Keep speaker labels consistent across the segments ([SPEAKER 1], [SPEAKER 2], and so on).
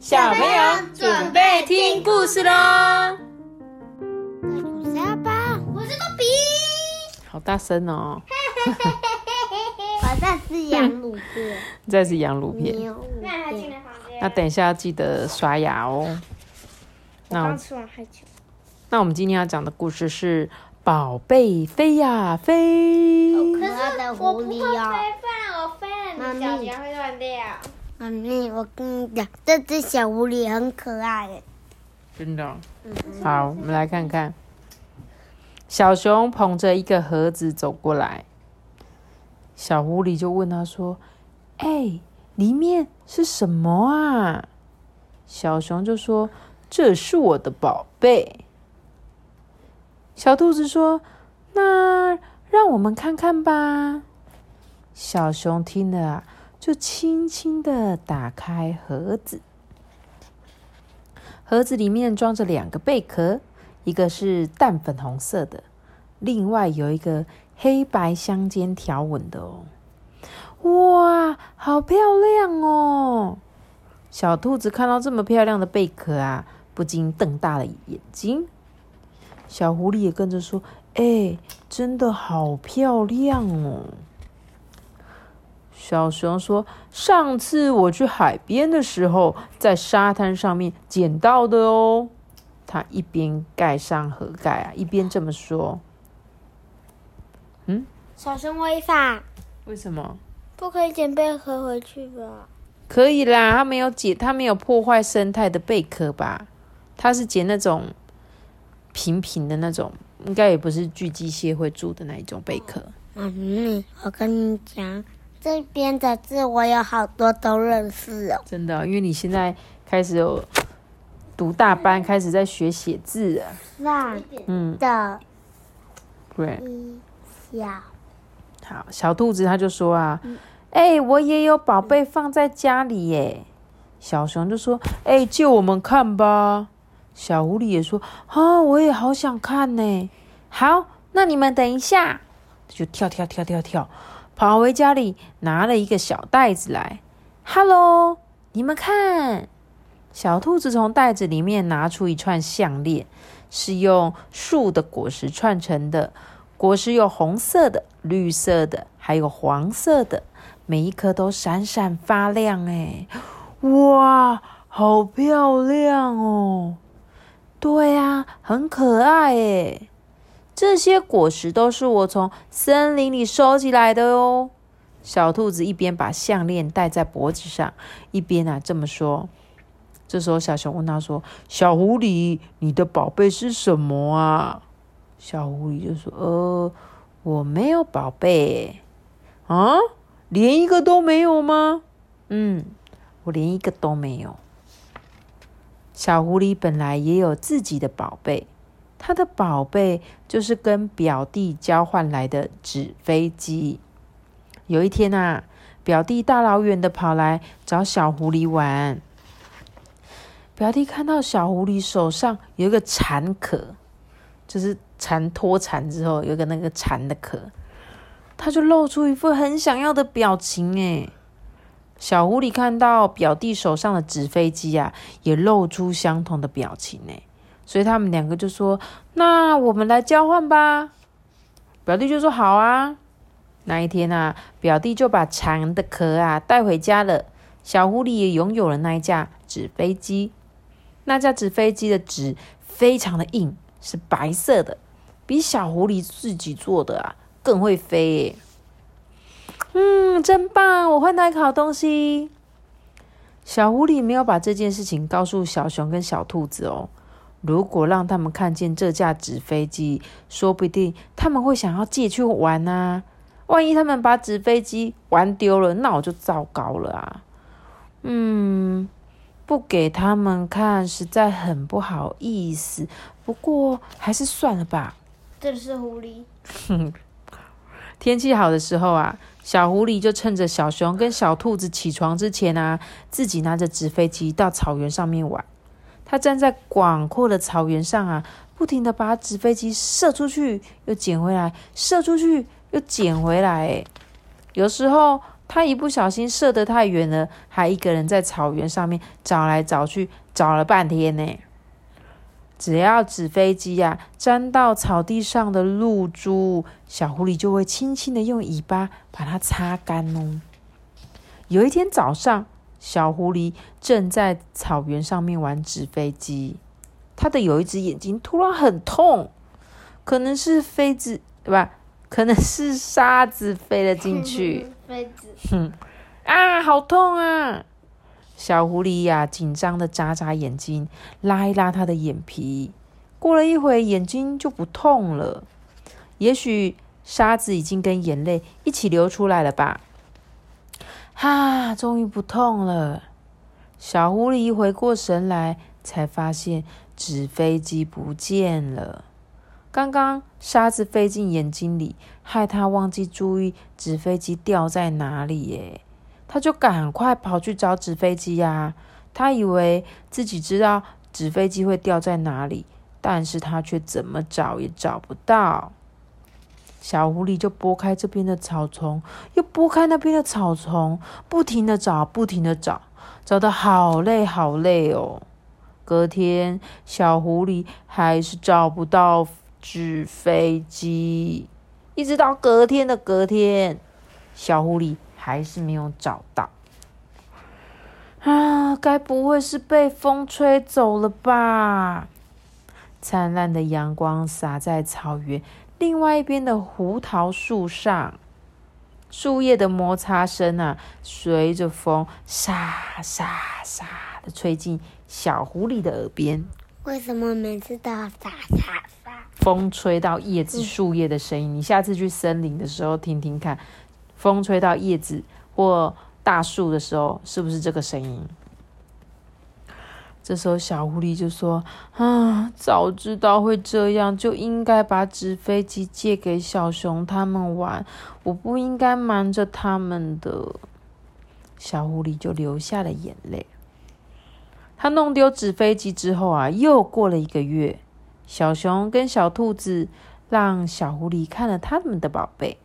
[SPEAKER 1] 小朋友准备听故事喽！
[SPEAKER 2] 我是阿爸，我是豆比，
[SPEAKER 1] 好大声哦！
[SPEAKER 2] 我这是羊乳片，
[SPEAKER 1] 这是羊乳片。
[SPEAKER 2] 牛乳片。
[SPEAKER 1] 那等一下要记得刷牙哦。那
[SPEAKER 2] 刚吃完还久。
[SPEAKER 1] 那我们今天要讲的故事是《宝贝飞呀飞》。
[SPEAKER 2] 可是我不会飞，不然我飞了，你脚趾会断掉。妈咪，我跟你讲，这只小狐狸很可爱耶。
[SPEAKER 1] 真的。好，我们来看看。小熊捧着一个盒子走过来，小狐狸就问他说：“哎，里面是什么啊？”小熊就说：“这是我的宝贝。”小兔子说：“那让我们看看吧。”小熊听了啊，就轻轻的打开盒子。盒子里面装着两个贝壳，一个是淡粉红色的，另外有一个黑白相间条纹的哦。哇，好漂亮哦！小兔子看到这么漂亮的贝壳啊，不禁瞪大了眼睛。小狐狸也跟着说：“哎，真的好漂亮哦！”小熊说：“上次我去海边的时候，在沙滩上面捡到的哦。”他一边盖上盒盖啊，一边这么说：“嗯，
[SPEAKER 2] 小熊违法，
[SPEAKER 1] 为什么？
[SPEAKER 2] 不可以捡贝壳回去吧？
[SPEAKER 1] 可以啦，他没有捡，他没有破坏生态的贝壳吧？他是捡那种平平的那种，应该也不是巨机械会住的那一种贝壳。
[SPEAKER 2] 妈咪，我跟你讲。这边的字我有好多都认识哦，
[SPEAKER 1] 真的，因为你现在开始有读大班，开始在学写字了。
[SPEAKER 2] 上
[SPEAKER 1] 嗯，
[SPEAKER 2] 的
[SPEAKER 1] 对，
[SPEAKER 2] 小
[SPEAKER 1] 好小兔子他就说啊，哎、我也有宝贝放在家里耶。小熊就说，哎、借我们看吧。小狐狸也说，啊，我也好想看呢。好，那你们等一下，就跳跳跳跳跳。跑回家里，拿了一个小袋子来。Hello，你们看，小兔子从袋子里面拿出一串项链，是用树的果实串成的。果实有红色的、绿色的，还有黄色的，每一颗都闪闪发亮。哎，哇，好漂亮哦！对啊，很可爱哎。这些果实都是我从森林里收集来的哦。小兔子一边把项链戴在脖子上，一边啊这么说。这时候，小熊问他说：“小狐狸，你的宝贝是什么啊？”小狐狸就说：“呃，我没有宝贝。啊，连一个都没有吗？嗯，我连一个都没有。”小狐狸本来也有自己的宝贝。他的宝贝就是跟表弟交换来的纸飞机。有一天啊，表弟大老远的跑来找小狐狸玩。表弟看到小狐狸手上有一个蝉壳，就是蝉脱蝉之后有个那个蝉的壳，他就露出一副很想要的表情。哎，小狐狸看到表弟手上的纸飞机啊，也露出相同的表情。哎。所以他们两个就说：“那我们来交换吧。”表弟就说：“好啊。”那一天啊，表弟就把蝉的壳啊带回家了。小狐狸也拥有了那一架纸飞机。那架纸飞机的纸非常的硬，是白色的，比小狐狸自己做的啊更会飞耶。嗯，真棒！我换到一个好东西。小狐狸没有把这件事情告诉小熊跟小兔子哦。如果让他们看见这架纸飞机，说不定他们会想要借去玩啊！万一他们把纸飞机玩丢了，那我就糟糕了啊！嗯，不给他们看，实在很不好意思。不过还是算了吧。
[SPEAKER 2] 这是狐狸。
[SPEAKER 1] 天气好的时候啊，小狐狸就趁着小熊跟小兔子起床之前啊，自己拿着纸飞机到草原上面玩。他站在广阔的草原上啊，不停的把纸飞机射出去，又捡回来，射出去又捡回来。有时候他一不小心射得太远了，还一个人在草原上面找来找去，找了半天呢。只要纸飞机呀沾到草地上的露珠，小狐狸就会轻轻的用尾巴把它擦干哦。有一天早上，小狐狸正在草原上面玩纸飞机，它的有一只眼睛突然很痛，可能是飞子对吧？可能是沙子飞了进去。
[SPEAKER 2] 飞子。
[SPEAKER 1] 哼，啊，好痛啊！小狐狸呀，紧张的眨眨眼睛，拉一拉它的眼皮。过了一会，眼睛就不痛了。也许沙子已经跟眼泪一起流出来了吧？哈，终于不痛了。小狐狸回过神来，才发现纸飞机不见了。刚刚沙子飞进眼睛里，害他忘记注意纸飞机掉在哪里。耶，他就赶快跑去找纸飞机呀。他以为自己知道纸飞机会掉在哪里，但是他却怎么找也找不到。小狐狸就拨开这边的草丛，又拨开那边的草丛，不停的找，不停的找，找得好累好累哦。隔天，小狐狸还是找不到。纸飞机，一直到隔天的隔天，小狐狸还是没有找到。啊，该不会是被风吹走了吧？灿烂的阳光洒在草原另外一边的胡桃树上，树叶的摩擦声啊，随着风沙沙沙的吹进小狐狸的耳边。
[SPEAKER 2] 为什么每次都要沙沙？
[SPEAKER 1] 风吹到叶子、树叶的声音，你下次去森林的时候听听看，风吹到叶子或大树的时候，是不是这个声音？这时候小狐狸就说：“啊，早知道会这样，就应该把纸飞机借给小熊他们玩，我不应该瞒着他们的。”小狐狸就流下了眼泪。他弄丢纸飞机之后啊，又过了一个月。小熊跟小兔子让小狐狸看了他们的宝贝。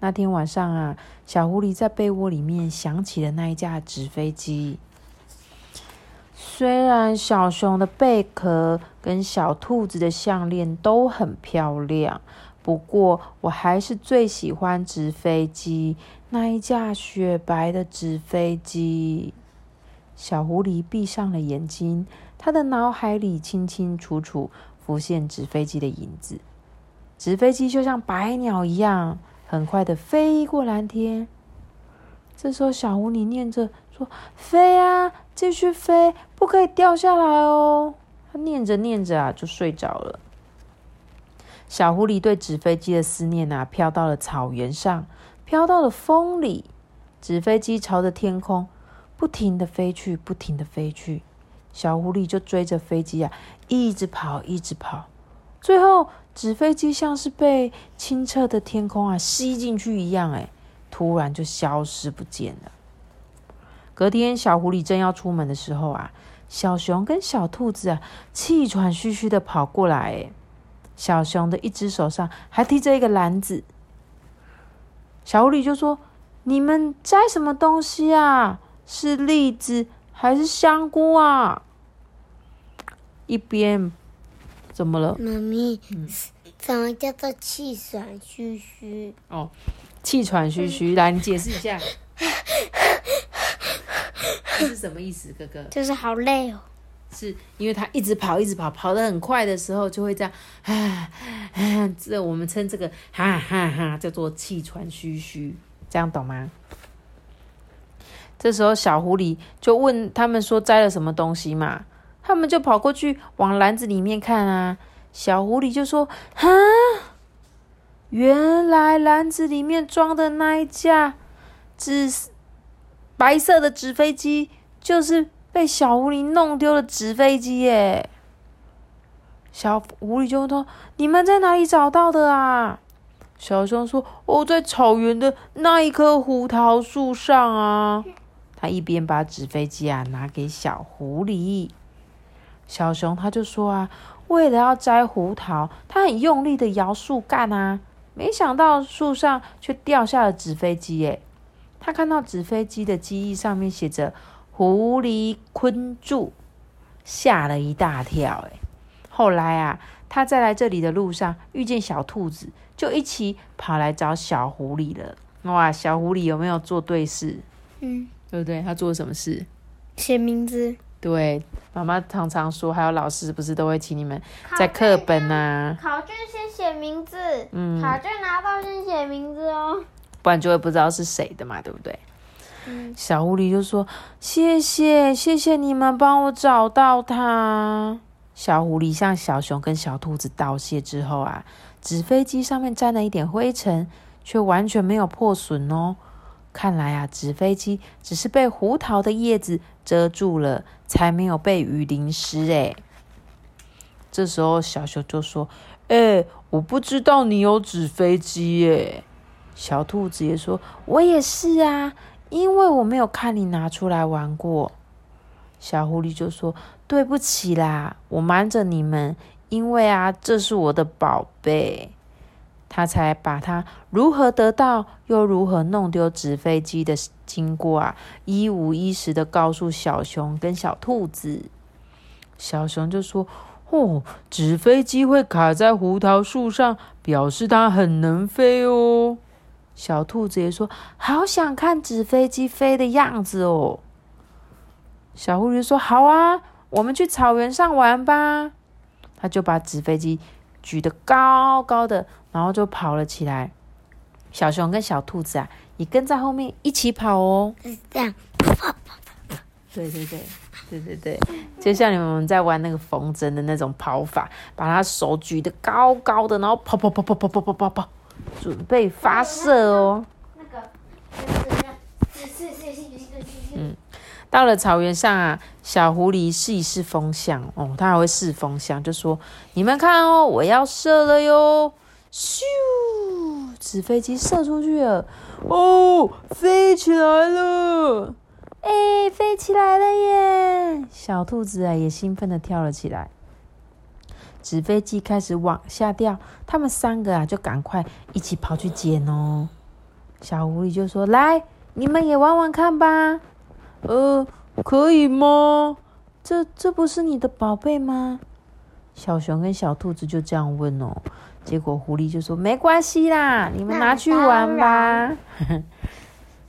[SPEAKER 1] 那天晚上啊，小狐狸在被窝里面想起了那一架纸飞机。虽然小熊的贝壳跟小兔子的项链都很漂亮，不过我还是最喜欢纸飞机那一架雪白的纸飞机。小狐狸闭上了眼睛，他的脑海里清清楚楚。浮现纸飞机的影子，纸飞机就像白鸟一样，很快的飞过蓝天。这时候，小狐狸念着：“飞啊，继续飞，不可以掉下来哦。”他念着念着啊，就睡着了。小狐狸对纸飞机的思念啊，飘到了草原上，飘到了风里。纸飞机朝着天空不停的飞去，不停的飞去。小狐狸就追着飞机啊，一直跑，一直跑。最后，纸飞机像是被清澈的天空啊吸进去一样，哎，突然就消失不见了。隔天，小狐狸正要出门的时候啊，小熊跟小兔子啊气喘吁吁的跑过来，哎，小熊的一只手上还提着一个篮子。小狐狸就说：“你们摘什么东西啊？是栗子？”还是香菇啊！一边怎么了？
[SPEAKER 2] 妈咪，什么叫做气喘吁吁？
[SPEAKER 1] 哦，气喘吁吁，来，你解释一下，这是什么意思，哥哥？
[SPEAKER 2] 就是好累哦。
[SPEAKER 1] 是因为他一直跑，一直跑，跑得很快的时候，就会这样，啊啊！这我们称这个哈哈哈，叫做气喘吁吁，这样懂吗？这时候，小狐狸就问他们说：“摘了什么东西嘛？”他们就跑过去往篮子里面看啊。小狐狸就说：“哈，原来篮子里面装的那一架纸白色的纸飞机，就是被小狐狸弄丢的纸飞机耶！”小狐狸就说：“你们在哪里找到的啊？”小熊说：“我在草原的那一棵胡桃树上啊。”他一边把纸飞机啊拿给小狐狸，小熊他就说啊，为了要摘胡桃，他很用力的摇树干啊，没想到树上却掉下了纸飞机耶。他看到纸飞机的机翼上面写着“狐狸昆住”，吓了一大跳。哎，后来啊，他在来这里的路上遇见小兔子，就一起跑来找小狐狸了。哇，小狐狸有没有做对事？嗯，对不对？他做了什么事？
[SPEAKER 2] 写名字。
[SPEAKER 1] 对，妈妈常常说，还有老师不是都会请你们在课本啊？
[SPEAKER 2] 考卷先写名字，嗯，考卷拿到先写名字哦，
[SPEAKER 1] 不然就会不知道是谁的嘛，对不对？小狐狸就说：“谢谢，谢谢你们帮我找到它。”小狐狸向小熊跟小兔子道谢之后啊，纸飞机上面沾了一点灰尘，却完全没有破损哦。看来啊，纸飞机只是被胡桃的叶子遮住了，才没有被雨淋湿。哎，这时候小熊就说：“哎，我不知道你有纸飞机耶。”小兔子也说：“我也是啊，因为我没有看你拿出来玩过。”小狐狸就说：“对不起啦，我瞒着你们，因为啊，这是我的宝贝。”他才把他如何得到又如何弄丢纸飞机的经过啊，一五一十的告诉小熊跟小兔子。小熊就说：“哦，纸飞机会卡在胡桃树上，表示它很能飞哦。”小兔子也说：“好想看纸飞机飞的样子哦。”小狐狸说：“好啊，我们去草原上玩吧。”他就把纸飞机举得高高的。然后就跑了起来，小熊跟小兔子啊也跟在后面一起跑哦。
[SPEAKER 2] 是这样，
[SPEAKER 1] 对对对对对对，就像你们在玩那个风筝的那种跑法，把它手举得高高的，然后跑跑跑跑跑跑跑跑跑，准备发射哦。那个，是是是是是是。嗯，到了草原上啊，小狐狸试一试风向哦，它还会试风向，就说：“你们看哦，我要射了哟。”咻！纸飞机射出去了，哦，飞起来了！哎，飞起来了耶！小兔子啊，也兴奋的跳了起来。纸飞机开始往下掉，他们三个啊，就赶快一起跑去捡哦。小狐狸就说：“来，你们也玩玩看吧。”呃，可以吗？这这不是你的宝贝吗？小熊跟小兔子就这样问哦。结果狐狸就说：“没关系啦，你们拿去玩吧。”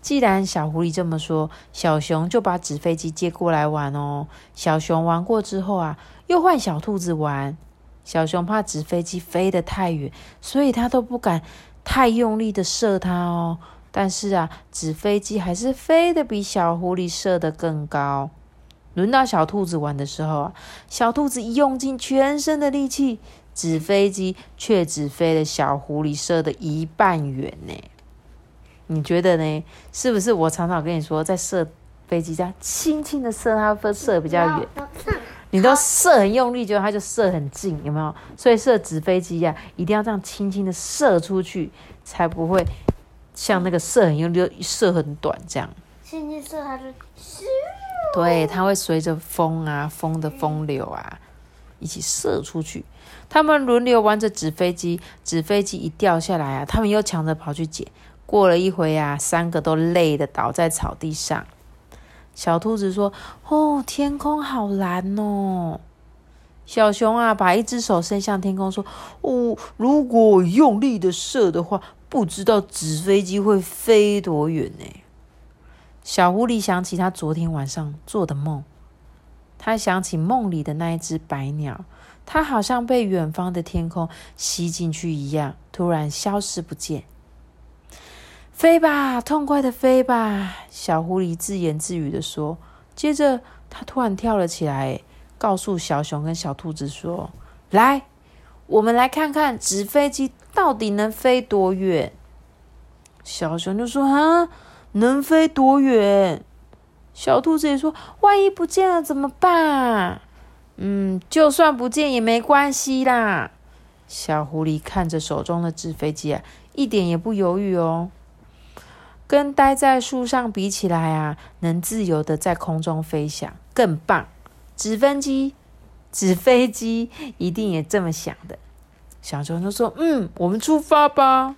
[SPEAKER 1] 既然小狐狸这么说，小熊就把纸飞机接过来玩哦。小熊玩过之后啊，又换小兔子玩。小熊怕纸飞机飞得太远，所以他都不敢太用力的射它哦。但是啊，纸飞机还是飞得比小狐狸射得更高。轮到小兔子玩的时候啊，小兔子用尽全身的力气。纸飞机却只飞了小狐狸射的一半远呢，你觉得呢？是不是我常常跟你说，在射飞机这样轻轻的射，它会射比较远。你都射很用力，结果它就射很近，有没有？所以射纸飞机呀，一定要这样轻轻的射出去，才不会像那个射很用力、射很短这样。
[SPEAKER 2] 轻轻射它就
[SPEAKER 1] 对，它会随着风啊，风的风流啊，一起射出去。他们轮流玩着纸飞机，纸飞机一掉下来啊，他们又抢着跑去捡。过了一回啊，三个都累的倒在草地上。小兔子说：“哦，天空好蓝哦。”小熊啊，把一只手伸向天空说：“哦，如果用力的射的话，不知道纸飞机会飞多远呢？”小狐狸想起他昨天晚上做的梦，他想起梦里的那一只白鸟。它好像被远方的天空吸进去一样，突然消失不见。飞吧，痛快的飞吧！小狐狸自言自语的说。接着，它突然跳了起来，告诉小熊跟小兔子说：“来，我们来看看纸飞机到底能飞多远。”小熊就说：“啊，能飞多远？”小兔子也说：“万一不见了怎么办？”嗯，就算不见也没关系啦。小狐狸看着手中的纸飞机啊，一点也不犹豫哦。跟待在树上比起来啊，能自由的在空中飞翔更棒。纸飞机，纸飞机一定也这么想的。小熊就说：“嗯，我们出发吧。”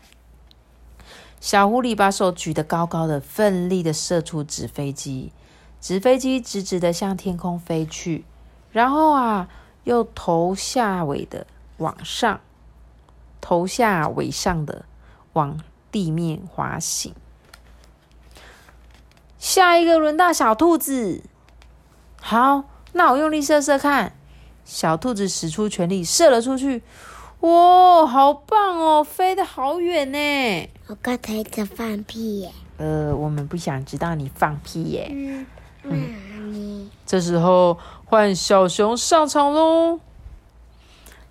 [SPEAKER 1] 小狐狸把手举得高高的，奋力的射出纸飞机。纸飞机直直的向天空飞去，然后啊，又头下尾的往上，头下尾上的往地面滑行。下一个轮到小兔子，好，那我用力射射看。小兔子使出全力射了出去，哇，好棒哦，飞得好远呢！
[SPEAKER 2] 我刚才在放屁耶。
[SPEAKER 1] 呃，我们不想知道你放屁耶。
[SPEAKER 2] 嗯。嗯。
[SPEAKER 1] 这时候换小熊上场喽。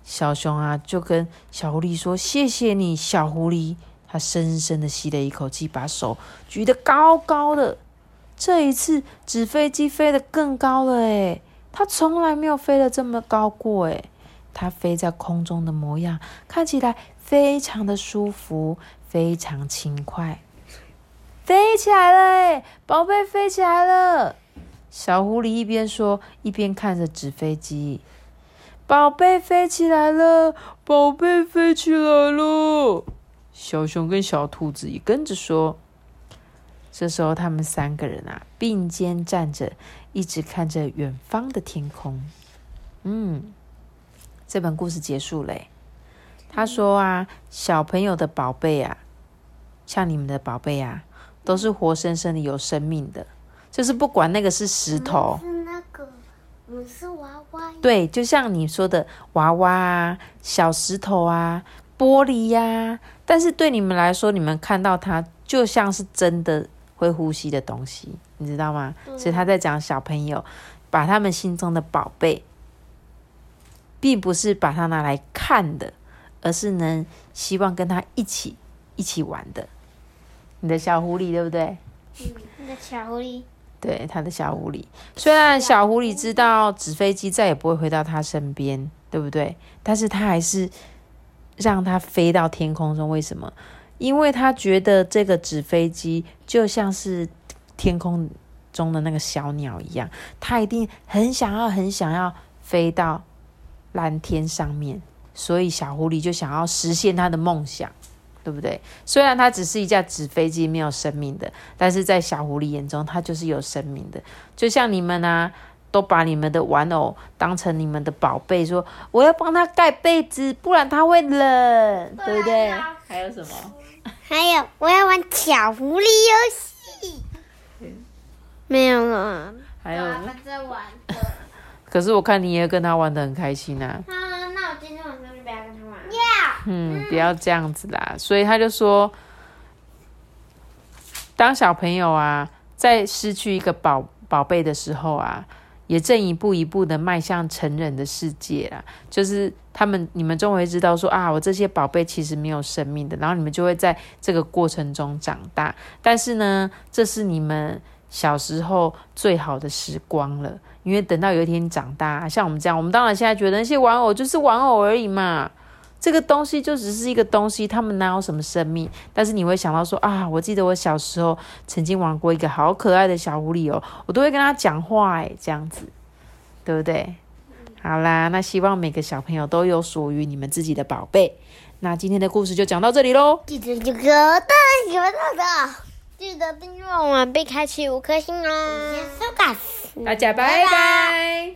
[SPEAKER 1] 小熊啊，就跟小狐狸说：“谢谢你，小狐狸。”他深深的吸了一口气，把手举得高高的。这一次，纸飞机飞得更高了诶它从来没有飞得这么高过诶它飞在空中的模样看起来非常的舒服，非常轻快。飞起来了诶宝贝飞起来了！小狐狸一边说，一边看着纸飞机。宝贝飞起来了，宝贝飞起来了。小熊跟小兔子也跟着说。这时候，他们三个人啊并肩站着，一直看着远方的天空。嗯，这本故事结束嘞。他说啊，小朋友的宝贝啊，像你们的宝贝啊，都是活生生的、有生命的。就是不管那个是石头，
[SPEAKER 2] 是那个，我是娃娃。
[SPEAKER 1] 对，就像你说的娃娃啊、小石头啊、玻璃呀。但是对你们来说，你们看到它就像是真的。会呼吸的东西，你知道吗？所以他在讲小朋友把他们心中的宝贝，并不是把它拿来看的，而是能希望跟他一起一起玩的。你的小狐狸对不对？
[SPEAKER 2] 嗯，你的小狐狸。
[SPEAKER 1] 对，他的小狐狸。虽然小狐狸知道纸飞机再也不会回到他身边，对不对？但是他还是让它飞到天空中。为什么？因为他觉得这个纸飞机就像是天空中的那个小鸟一样，他一定很想要、很想要飞到蓝天上面，所以小狐狸就想要实现他的梦想，对不对？虽然它只是一架纸飞机，没有生命的，但是在小狐狸眼中，它就是有生命的。就像你们啊，都把你们的玩偶当成你们的宝贝，说我要帮他盖被子，不然他会冷，对不对？还有什么？
[SPEAKER 2] 还有，我要玩小狐狸游戏。没有了。
[SPEAKER 1] 还有。
[SPEAKER 2] 在玩
[SPEAKER 1] 可是我看你也跟他玩的很开心
[SPEAKER 2] 啊。啊，那我今天晚上就不要跟他玩。要。
[SPEAKER 1] 嗯，不要这样子啦。所以他就说，当小朋友啊，在失去一个宝宝贝的时候啊。也正一步一步的迈向成人的世界啦，就是他们，你们终会知道说啊，我这些宝贝其实没有生命的，然后你们就会在这个过程中长大。但是呢，这是你们小时候最好的时光了，因为等到有一天长大，像我们这样，我们当然现在觉得那些玩偶就是玩偶而已嘛。这个东西就只是一个东西，他们哪有什么生命？但是你会想到说啊，我记得我小时候曾经玩过一个好可爱的小狐狸哦，我都会跟他讲话哎，这样子，对不对？好啦，那希望每个小朋友都有属于你们自己的宝贝。那今天的故事就讲到这里喽。
[SPEAKER 2] 记得这个大家喜欢的，记得订阅我们，并开启五颗星哦。
[SPEAKER 1] 大家拜拜。